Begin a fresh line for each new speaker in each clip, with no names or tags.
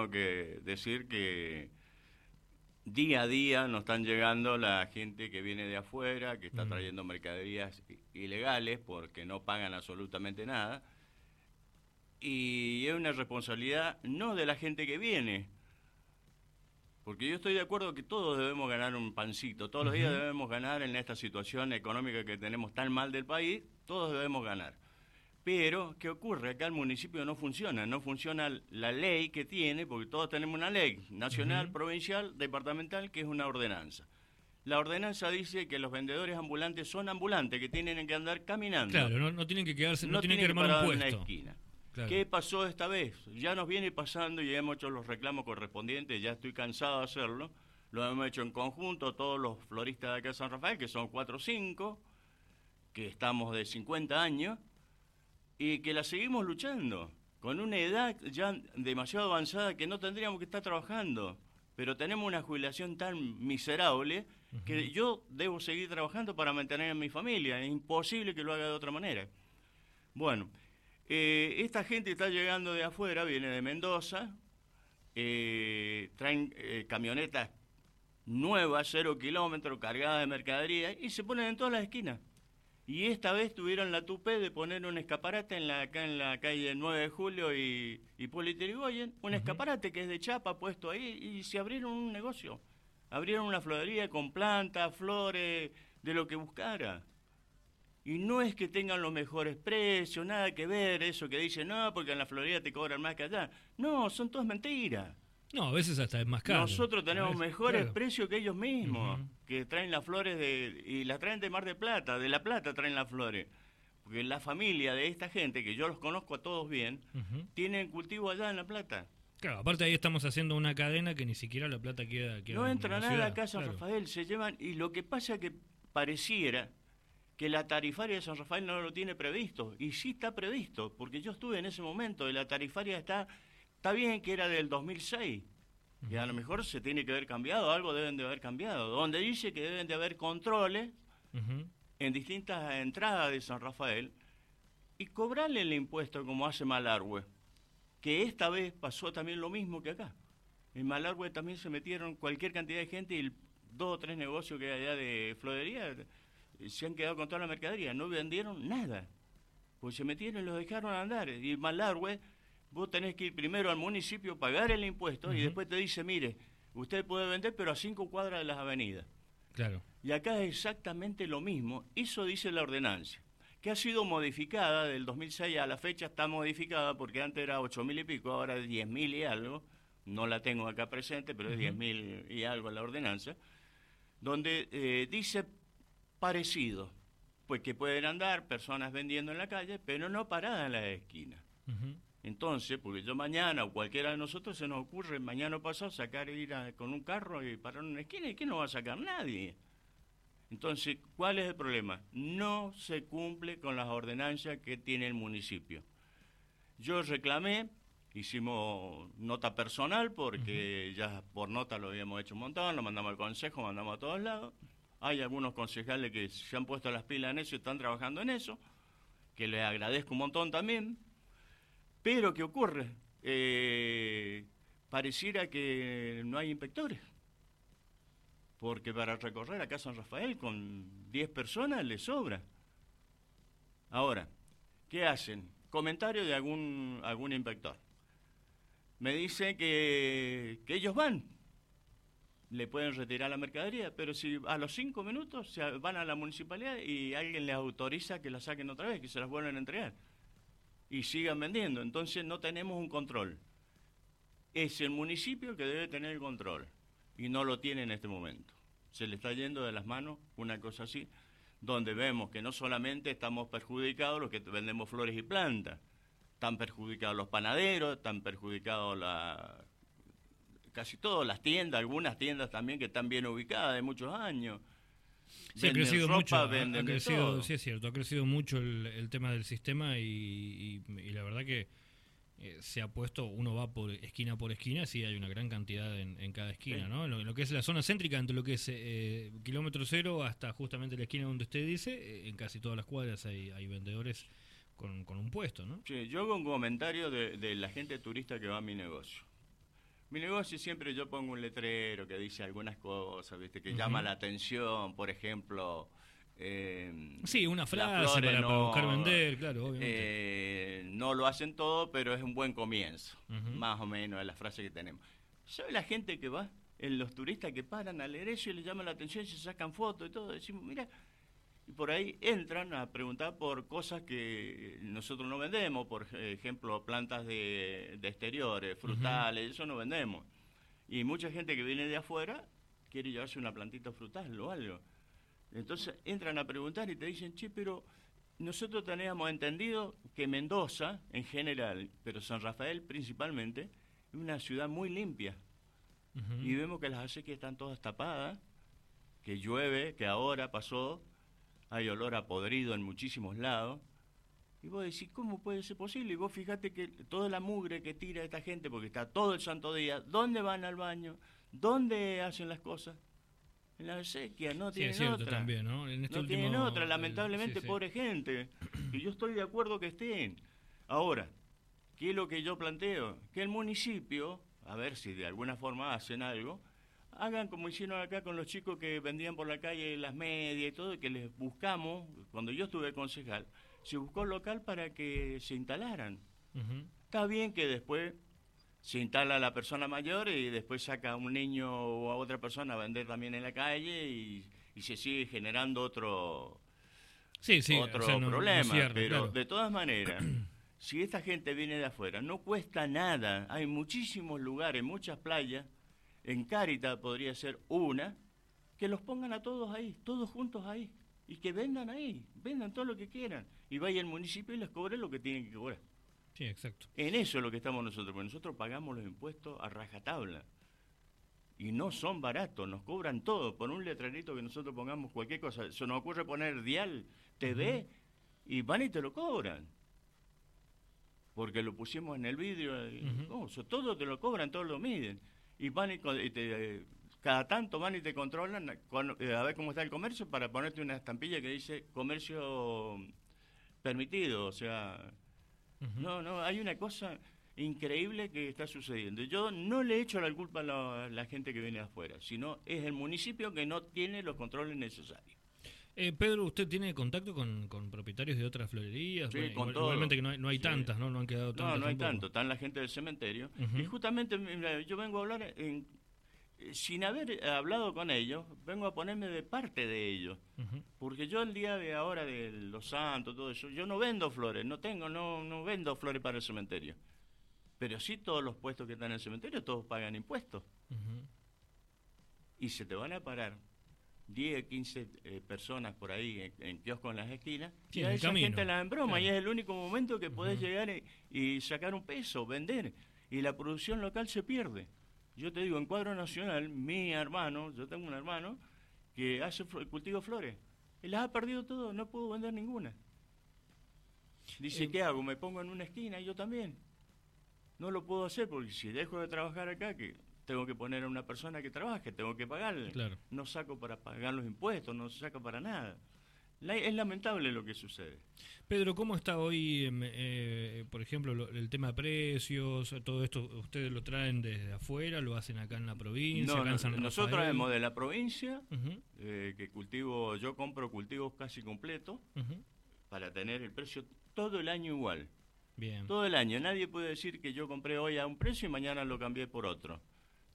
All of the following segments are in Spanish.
tengo que decir que día a día nos están llegando la gente que viene de afuera, que está trayendo mercaderías ilegales porque no pagan absolutamente nada. Y es una responsabilidad no de la gente que viene, porque yo estoy de acuerdo que todos debemos ganar un pancito, todos los días debemos ganar en esta situación económica que tenemos tan mal del país, todos debemos ganar. Pero, ¿qué ocurre? Acá el municipio no funciona, no funciona la ley que tiene, porque todos tenemos una ley nacional, provincial, departamental, que es una ordenanza. La ordenanza dice que los vendedores ambulantes son ambulantes, que tienen que andar caminando.
Claro, no, tienen que quedarse, no, tienen, que armar un puesto.
En la esquina. ¿Qué pasó esta vez? Ya nos viene pasando y hemos hecho los reclamos correspondientes, ya estoy cansado de hacerlo. Lo hemos hecho en conjunto, todos los floristas de acá de San Rafael, que son cuatro o cinco, que estamos de 50 años, y que la seguimos luchando, con una edad ya demasiado avanzada que no tendríamos que estar trabajando, pero tenemos una jubilación tan miserable que yo debo seguir trabajando para mantener a mi familia, es imposible que lo haga de otra manera. Bueno, eh, esta gente está llegando de afuera, viene de Mendoza, eh, traen eh, camionetas nuevas, cero kilómetros, cargadas de mercadería, y se ponen en todas las esquinas. Y esta vez tuvieron la tupe de poner un escaparate en la, acá en la calle 9 de Julio y, y Irigoyen, un escaparate que es de chapa puesto ahí y se abrieron un negocio. Abrieron una florería con plantas, flores, de lo que buscara. Y no es que tengan los mejores precios, nada que ver eso que dicen, no, porque en la florería te cobran más que allá. No, son todas mentiras.
No, a veces hasta es más caro.
Nosotros tenemos mejores precios que ellos mismos, que traen las flores de y las traen de Mar de Plata, de La Plata traen las flores. Porque la familia de esta gente, que yo los conozco a todos bien, tienen cultivo allá en La Plata.
Claro, aparte ahí estamos haciendo una cadena que ni siquiera La Plata queda...
no entra nada a casa Rafael, se llevan... Y lo que pasa que pareciera que la tarifaria de San Rafael no lo tiene previsto. Y sí está previsto, porque yo estuve en ese momento y la tarifaria está Está bien que era del 2006, y a lo mejor se tiene que haber cambiado, algo deben de haber cambiado, donde dice que deben de haber controles en distintas entradas de San Rafael y cobrarle el impuesto como hace Malargüe, que esta vez pasó también lo mismo que acá. En Malargüe también se metieron cualquier cantidad de gente y dos o tres negocios que hay allá de florería eh, se han quedado con toda la mercadería, no vendieron nada, pues se metieron y los dejaron andar. Y Malargüe vos tenés que ir primero al municipio, pagar el impuesto y después te dice, mire, usted puede vender pero a cinco cuadras de las avenidas.
Claro.
Y acá es exactamente lo mismo, eso dice la ordenanza, que ha sido modificada del 2006 a la fecha, está modificada porque antes era ocho mil y pico, ahora es diez mil y algo, no la tengo acá presente, pero es diez mil y algo la ordenanza, donde eh, dice parecido, pues que pueden andar personas vendiendo en la calle, pero no paradas en la esquina. Entonces, porque yo mañana o cualquiera de nosotros se nos ocurre mañana o pasado sacar ir con un carro y parar en una esquina y que no va a sacar nadie. Entonces, ¿cuál es el problema? No se cumple con las ordenanzas que tiene el municipio. Yo reclamé, hicimos nota personal porque ya por nota lo habíamos hecho un montón, lo mandamos al consejo, mandamos a todos lados. Hay algunos concejales que se han puesto las pilas en eso y están trabajando en eso, que les agradezco un montón también pero, ¿qué ocurre? Eh, pareciera que no hay inspectores. Porque para recorrer acá San Rafael con 10 personas le sobra. Ahora, ¿qué hacen? Comentario de algún, algún inspector. Me dice que, que ellos van, le pueden retirar la mercadería, pero si a los cinco minutos se van a la municipalidad y alguien les autoriza que la saquen otra vez, que se las vuelvan a entregar y sigan vendiendo. Entonces no tenemos un control. Es el municipio que debe tener el control y no lo tiene en este momento. Se le está yendo de las manos una cosa así, donde vemos que no solamente estamos perjudicados los que vendemos flores y plantas, están perjudicados los panaderos, están perjudicados casi todas las tiendas, algunas tiendas también que están bien ubicadas de muchos años
Sí, ha crecido mucho. Ha, crecido, sí, es cierto, ha crecido mucho el, tema del sistema y, la verdad que eh, se ha puesto, uno va por esquina por esquina, sí hay una gran cantidad en, cada esquina, ¿no? En lo, que es la zona céntrica, entre lo que es eh, kilómetro cero hasta justamente la esquina donde usted dice, eh, en casi todas las cuadras hay, vendedores con, un puesto, ¿no?
Sí, yo hago un comentario de, de la gente turista que va a mi negocio. Mi negocio siempre yo pongo un letrero que dice algunas cosas, ¿viste? Que llama la atención, por ejemplo...
Eh, sí, una frase para, buscar vender, claro, obviamente.
Eh, no lo hacen todo, pero es un buen comienzo, más o menos, es la frase que tenemos. ¿Sabe la gente que va? En los turistas que paran a leer eso y les llama la atención, se sacan fotos y todo, decimos, mira, y por ahí entran a preguntar por cosas que nosotros no vendemos, por ejemplo, plantas de, exteriores, frutales, eso no vendemos. Y mucha gente que viene de afuera quiere llevarse una plantita frutal o algo. Entonces entran a preguntar y te dicen, che, pero nosotros teníamos entendido que Mendoza, en general, pero San Rafael principalmente, es una ciudad muy limpia. Y vemos que las acequias están todas tapadas, que llueve, que ahora pasó, hay olor a podrido en muchísimos lados. Y vos decís, ¿cómo puede ser posible? Y vos fíjate que toda la mugre que tira esta gente, porque está todo el santo día, ¿dónde van al baño? ¿Dónde hacen las cosas? En la sequía, no tienen otra.
También, ¿no? Este
no tienen otra, lamentablemente, pobre gente. Y yo estoy de acuerdo que estén. Ahora, ¿qué es lo que yo planteo? Que el municipio, a ver si de alguna forma hacen algo, hagan como hicieron acá con los chicos que vendían por la calle las medias y todo, que les buscamos, cuando yo estuve concejal, se buscó local para que se instalaran. Está bien que después se instala la persona mayor y después saca a un niño o a otra persona a vender también en la calle y, se sigue generando otro,
sí, sí,
otro problema. pero de todas maneras, si esta gente viene de afuera, no cuesta nada. Hay muchísimos lugares, muchas playas en Caritas podría ser una, que los pongan a todos ahí, todos juntos ahí, y que vendan ahí, vendan todo lo que quieran, y vaya el municipio y les cobre lo que tienen que cobrar.
Sí, exacto.
En eso es lo que estamos nosotros, porque nosotros pagamos los impuestos a rajatabla. Y no son baratos, nos cobran todo. Por un letrerito que nosotros pongamos cualquier cosa. Se nos ocurre poner dial, TV, y van y te lo cobran. Porque lo pusimos en el vidrio. todo te lo cobran, todo lo miden y van y, te, cada tanto van y te controlan eh, a ver cómo está el comercio para ponerte una estampilla que dice comercio permitido, o sea, no, no, hay una cosa increíble que está sucediendo. Yo no le echo la culpa a la, gente que viene de afuera, sino es el municipio que no tiene los controles necesarios.
Eh, Pedro, ¿usted tiene contacto con, propietarios de otras florerías?
Sí, con
Igualmente que no hay, tantas, ¿no? No han quedado tantas.
No, no hay tanto. Están la gente del cementerio. Y justamente yo vengo a hablar en, sin haber hablado con ellos, vengo a ponerme de parte de ellos. Porque yo el día de ahora de los santos, todo eso, yo no vendo flores, no tengo, no, no vendo flores para el cementerio. Pero sí todos los puestos que están en el cementerio, todos pagan impuestos. Y se te van a parar 10, 15 eh, personas por ahí en, en kioscos en las esquinas, y a esa gente la en broma, y es el único momento que podés llegar y, sacar un peso, vender, y la producción local se pierde. Yo te digo, en cuadro nacional, mi hermano, yo tengo un hermano que hace cultivo flores, y las ha perdido todo, no puedo vender ninguna. Dice, eh, ¿qué hago? ¿Me pongo en una esquina? Y yo también. No lo puedo hacer porque si dejo de trabajar acá, que tengo que poner a una persona que trabaje, tengo que pagarle. No saco para pagar los impuestos, no saco para nada. es lamentable lo que sucede.
Pedro, ¿cómo está hoy, em, eh, por ejemplo, el tema de precios? ¿Todo esto ustedes lo traen desde afuera? ¿Lo hacen acá en la provincia?
No, nosotros traemos de la provincia, eh, que cultivo, yo compro cultivos casi completos para tener el precio todo el año igual.
Bien.
Todo el año. Nadie puede decir que yo compré hoy a un precio y mañana lo cambié por otro.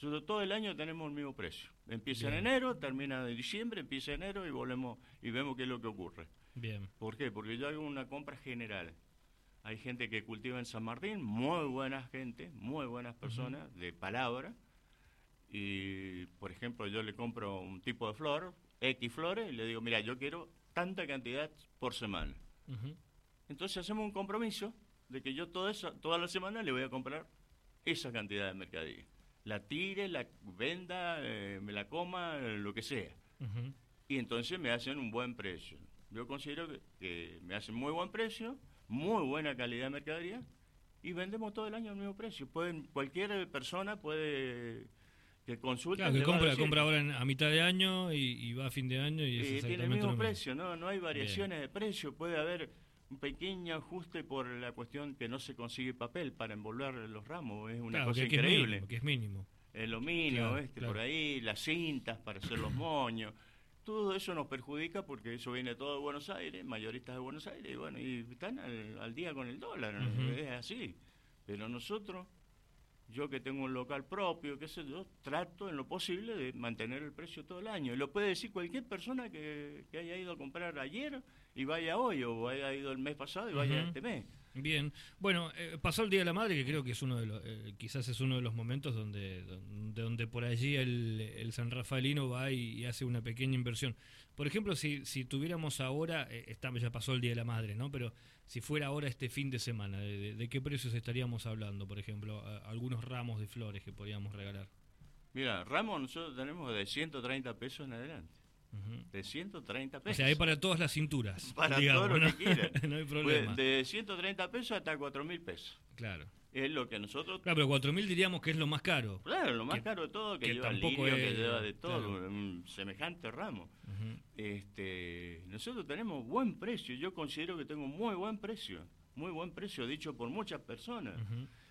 Nosotros todo el año tenemos el mismo precio. Empieza en enero, termina en diciembre, empieza en enero y volvemos y vemos qué es lo que ocurre.
Bien.
¿Por qué? Porque yo hago una compra general. Hay gente que cultiva en San Martín, muy buena gente, muy buenas personas, de palabra. Y, por ejemplo, yo le compro un tipo de flor, X flores, y le digo, mira, yo quiero tanta cantidad por semana. Entonces hacemos un compromiso de que yo toda, esa, toda la semana le voy a comprar esa cantidad de mercadillo la tire, la venda, eh, me la coma, lo que sea. Y entonces me hacen un buen precio. Yo considero que, me hacen muy buen precio, muy buena calidad de mercadería y vendemos todo el año al mismo precio. Pueden, cualquier persona puede que consulte.
Claro, que compra, compra ahora a mitad de año y, va a fin de año y,
tiene el mismo precio, ¿no? No hay variaciones de precio. Puede haber un pequeño ajuste por la cuestión que no se consigue papel para envolver los ramos, es una cosa increíble.
Que es mínimo.
Es lo mínimo, por ahí, las cintas para hacer los moños. Todo eso nos perjudica porque eso viene todo de Buenos Aires, mayoristas de Buenos Aires, y bueno, y están al, día con el dólar, es así. Pero nosotros yo que tengo un local propio, qué sé yo, trato en lo posible de mantener el precio todo el año. Y lo puede decir cualquier persona que, haya ido a comprar ayer y vaya hoy, o haya ido el mes pasado y vaya este mes.
Bien, bueno, eh, pasó el Día de la Madre, que creo que es uno de los, eh, quizás es uno de los momentos donde, donde, por allí el, el, San Rafaelino va y, hace una pequeña inversión. Por ejemplo, si, si tuviéramos ahora, eh, ya pasó el Día de la Madre, ¿no? Pero si fuera ahora este fin de semana, ¿de, qué precios estaríamos hablando? Por ejemplo, algunos ramos de flores que podríamos regalar.
Mira, ramos nosotros tenemos de 130 pesos en adelante. De 130 pesos.
O sea, hay para todas las cinturas.
Para todo lo que quieran. no hay problema. de 130 pesos hasta 4 mil pesos.
Claro.
Es lo que nosotros.
Claro, pero 4 mil diríamos que es lo más caro.
Claro, lo más caro de todo, que, lleva tampoco lirio, que lleva de todo, un semejante ramo. este, nosotros tenemos buen precio. Yo considero que tengo muy buen precio. Muy buen precio, dicho por muchas personas.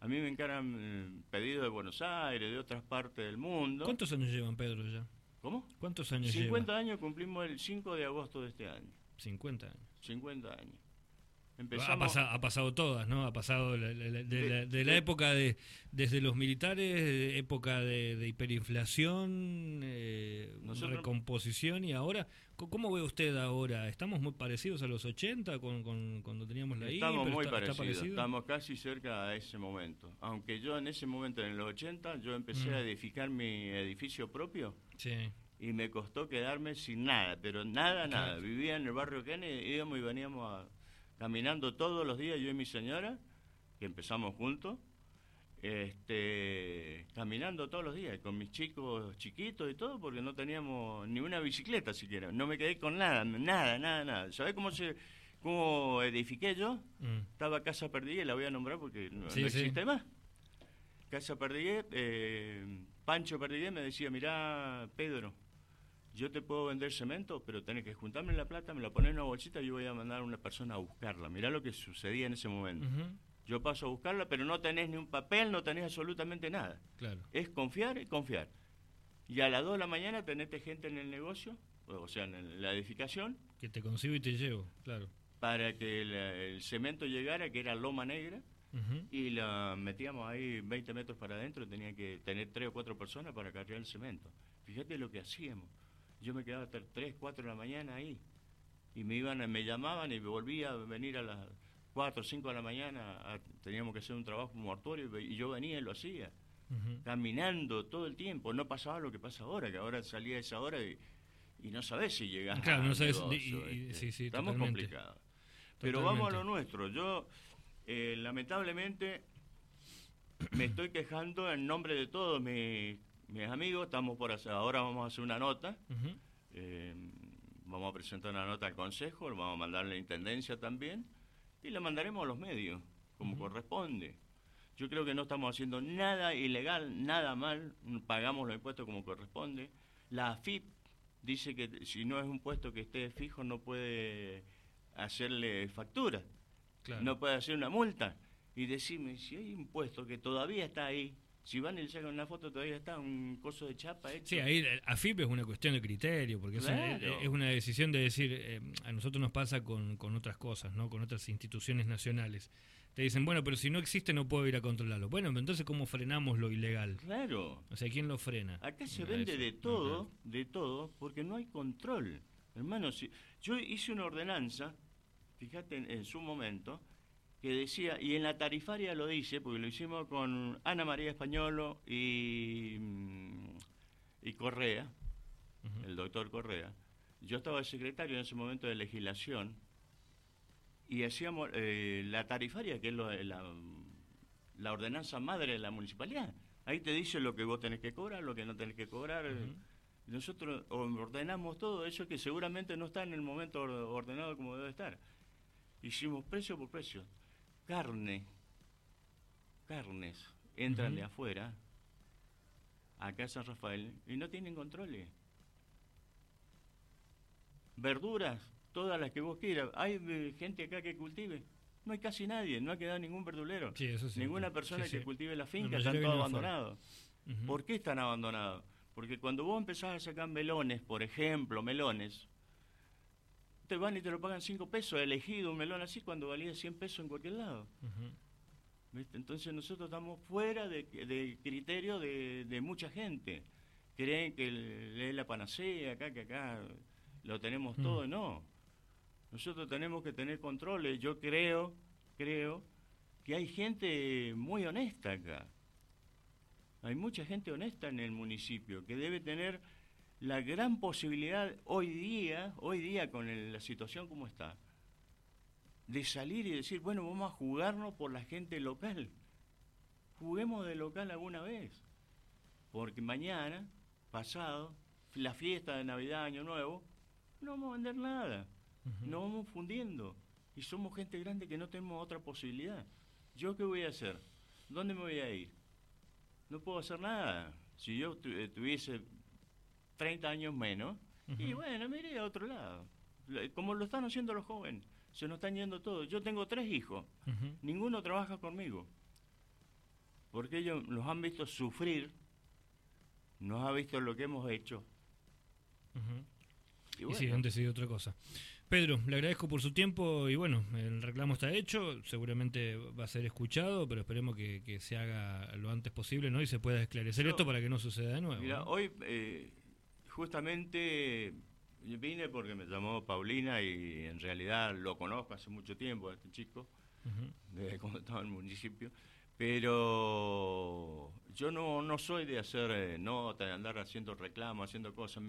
A mí me encaran eh, pedidos de Buenos Aires, de otras partes del mundo.
¿Cuántos años llevan Pedro ya?
¿Cómo?
¿Cuántos años
50 años cumplimos el 5 de agosto de este año.
50 años.
50 años.
Empezamos... Ha, pasado, todas, ¿no? Ha pasado de, la, época de, desde los militares, época de, hiperinflación, eh, recomposición y ahora, ¿cómo ve usted ahora? ¿Estamos muy parecidos a los 80 con, cuando teníamos la
Estamos muy parecidos, estamos casi cerca a ese momento. Aunque yo en ese momento, en los 80, yo empecé a mm. edificar mi edificio propio.
Sí
y me costó quedarme sin nada, pero nada, nada. Vivía en el barrio Kennedy, íbamos y veníamos caminando todos los días, yo y mi señora, que empezamos juntos, este, caminando todos los días, con mis chicos chiquitos y todo, porque no teníamos ni una bicicleta siquiera. No me quedé con nada, nada, nada, nada. ¿Sabés cómo se cómo edifiqué yo? Mm. Estaba Casa Perdigué, la voy a nombrar porque no, existe más. Casa Perdigué, eh, Pancho Perdigué me decía, mirá, Pedro, yo te puedo vender cemento, pero tenés que juntarme la plata, me la pones en una bolsita y yo voy a mandar a una persona a buscarla. Mirá lo que sucedía en ese momento. Yo paso a buscarla, pero no tenés ni un papel, no tenés absolutamente nada.
Claro.
Es confiar y confiar. Y a las 2 de la mañana tenés gente en el negocio, o sea, en la edificación.
Que te consigo y te llevo, claro.
Para que el, cemento llegara, que era loma negra, y la metíamos ahí 20 metros para adentro, tenía que tener 3 o 4 personas para cargar el cemento. Fíjate lo que hacíamos yo me quedaba hasta 3, 4 de la mañana ahí. Y me iban, me llamaban y me volvía a venir a las 4 o 5 de la mañana. teníamos que hacer un trabajo mortuorio y yo venía y lo hacía. Caminando todo el tiempo. No pasaba lo que pasa ahora, que ahora salía a esa hora y, no sabes si llegas
Claro, no sabes.
Este. estamos complicados. Pero vamos a lo nuestro. Yo, eh, lamentablemente, me estoy quejando en nombre de todos mis mis amigos, estamos por hacer, ahora vamos a hacer una nota, eh, vamos a presentar una nota al Consejo, vamos a mandar a la Intendencia también, y la mandaremos a los medios, como corresponde. Yo creo que no estamos haciendo nada ilegal, nada mal, pagamos los impuestos como corresponde. La AFIP dice que si no es un puesto que esté fijo no puede hacerle factura, no puede hacer una multa. Y decirme, si hay un puesto que todavía está ahí, si van y le sacan una foto, todavía está un coso de chapa hecho.
Sí, ahí AFIP es una cuestión de criterio, porque es, una, decisión de decir, eh, a nosotros nos pasa con, con otras cosas, ¿no? con otras instituciones nacionales. Te dicen, bueno, pero si no existe no puedo ir a controlarlo. Bueno, entonces ¿cómo frenamos lo ilegal?
Claro.
O sea, ¿quién lo frena?
Acá se vende de todo, de todo, porque no hay control. Hermano, si yo hice una ordenanza, fíjate en su momento, que decía, y en la tarifaria lo dice, porque lo hicimos con Ana María Españolo y, mm, y Correa, el doctor Correa. Yo estaba secretario en ese momento de legislación y hacíamos eh, la tarifaria, que es la, la, ordenanza madre de la municipalidad. Ahí te dice lo que vos tenés que cobrar, lo que no tenés que cobrar. Nosotros ordenamos todo eso que seguramente no está en el momento ordenado como debe estar. Hicimos precio por precio carne, carnes, entran de afuera, acá a San Rafael, y no tienen controles. Verduras, todas las que vos quieras. ¿Hay eh, gente acá que cultive? No hay casi nadie, no ha quedado ningún verdulero. Ninguna persona que cultive la finca, están todos abandonados. ¿Por qué están abandonados? Porque cuando vos empezás a sacar melones, por ejemplo, melones, te van y te lo pagan 5 pesos, elegido un melón así cuando valía 100 pesos en cualquier lado. Entonces nosotros estamos fuera de, criterio de, mucha gente. Creen que es la panacea, acá, que acá lo tenemos mm. todo, no. Nosotros tenemos que tener controles. Yo creo, creo que hay gente muy honesta acá. Hay mucha gente honesta en el municipio que debe tener la gran posibilidad hoy día, hoy día con la situación como está, de salir y decir, bueno, vamos a jugarnos por la gente local. Juguemos de local alguna vez. Porque mañana, pasado, la fiesta de Navidad, Año Nuevo, no vamos a vender nada. No vamos fundiendo. Y somos gente grande que no tenemos otra posibilidad. ¿Yo qué voy a hacer? ¿Dónde me voy a ir? No puedo hacer nada. Si yo eh, tuviese 30 años menos, y bueno, me iré a otro lado. Como lo están haciendo los jóvenes se nos están yendo todos. Yo tengo tres hijos, ninguno trabaja conmigo, porque ellos nos han visto sufrir, nos han visto lo que hemos hecho.
Y, sí, han decidido otra cosa. Pedro, le agradezco por su tiempo y bueno, el reclamo está hecho, seguramente va a ser escuchado, pero esperemos que, se haga lo antes posible ¿no? y se pueda esclarecer esto para que no suceda de nuevo.
Mira, hoy eh, justamente vine porque me llamó Paulina y en realidad lo conozco hace mucho tiempo, a este chico, desde cuando estaba en el municipio. Pero yo no, no soy de hacer eh, nota, de andar haciendo reclamos, haciendo cosas.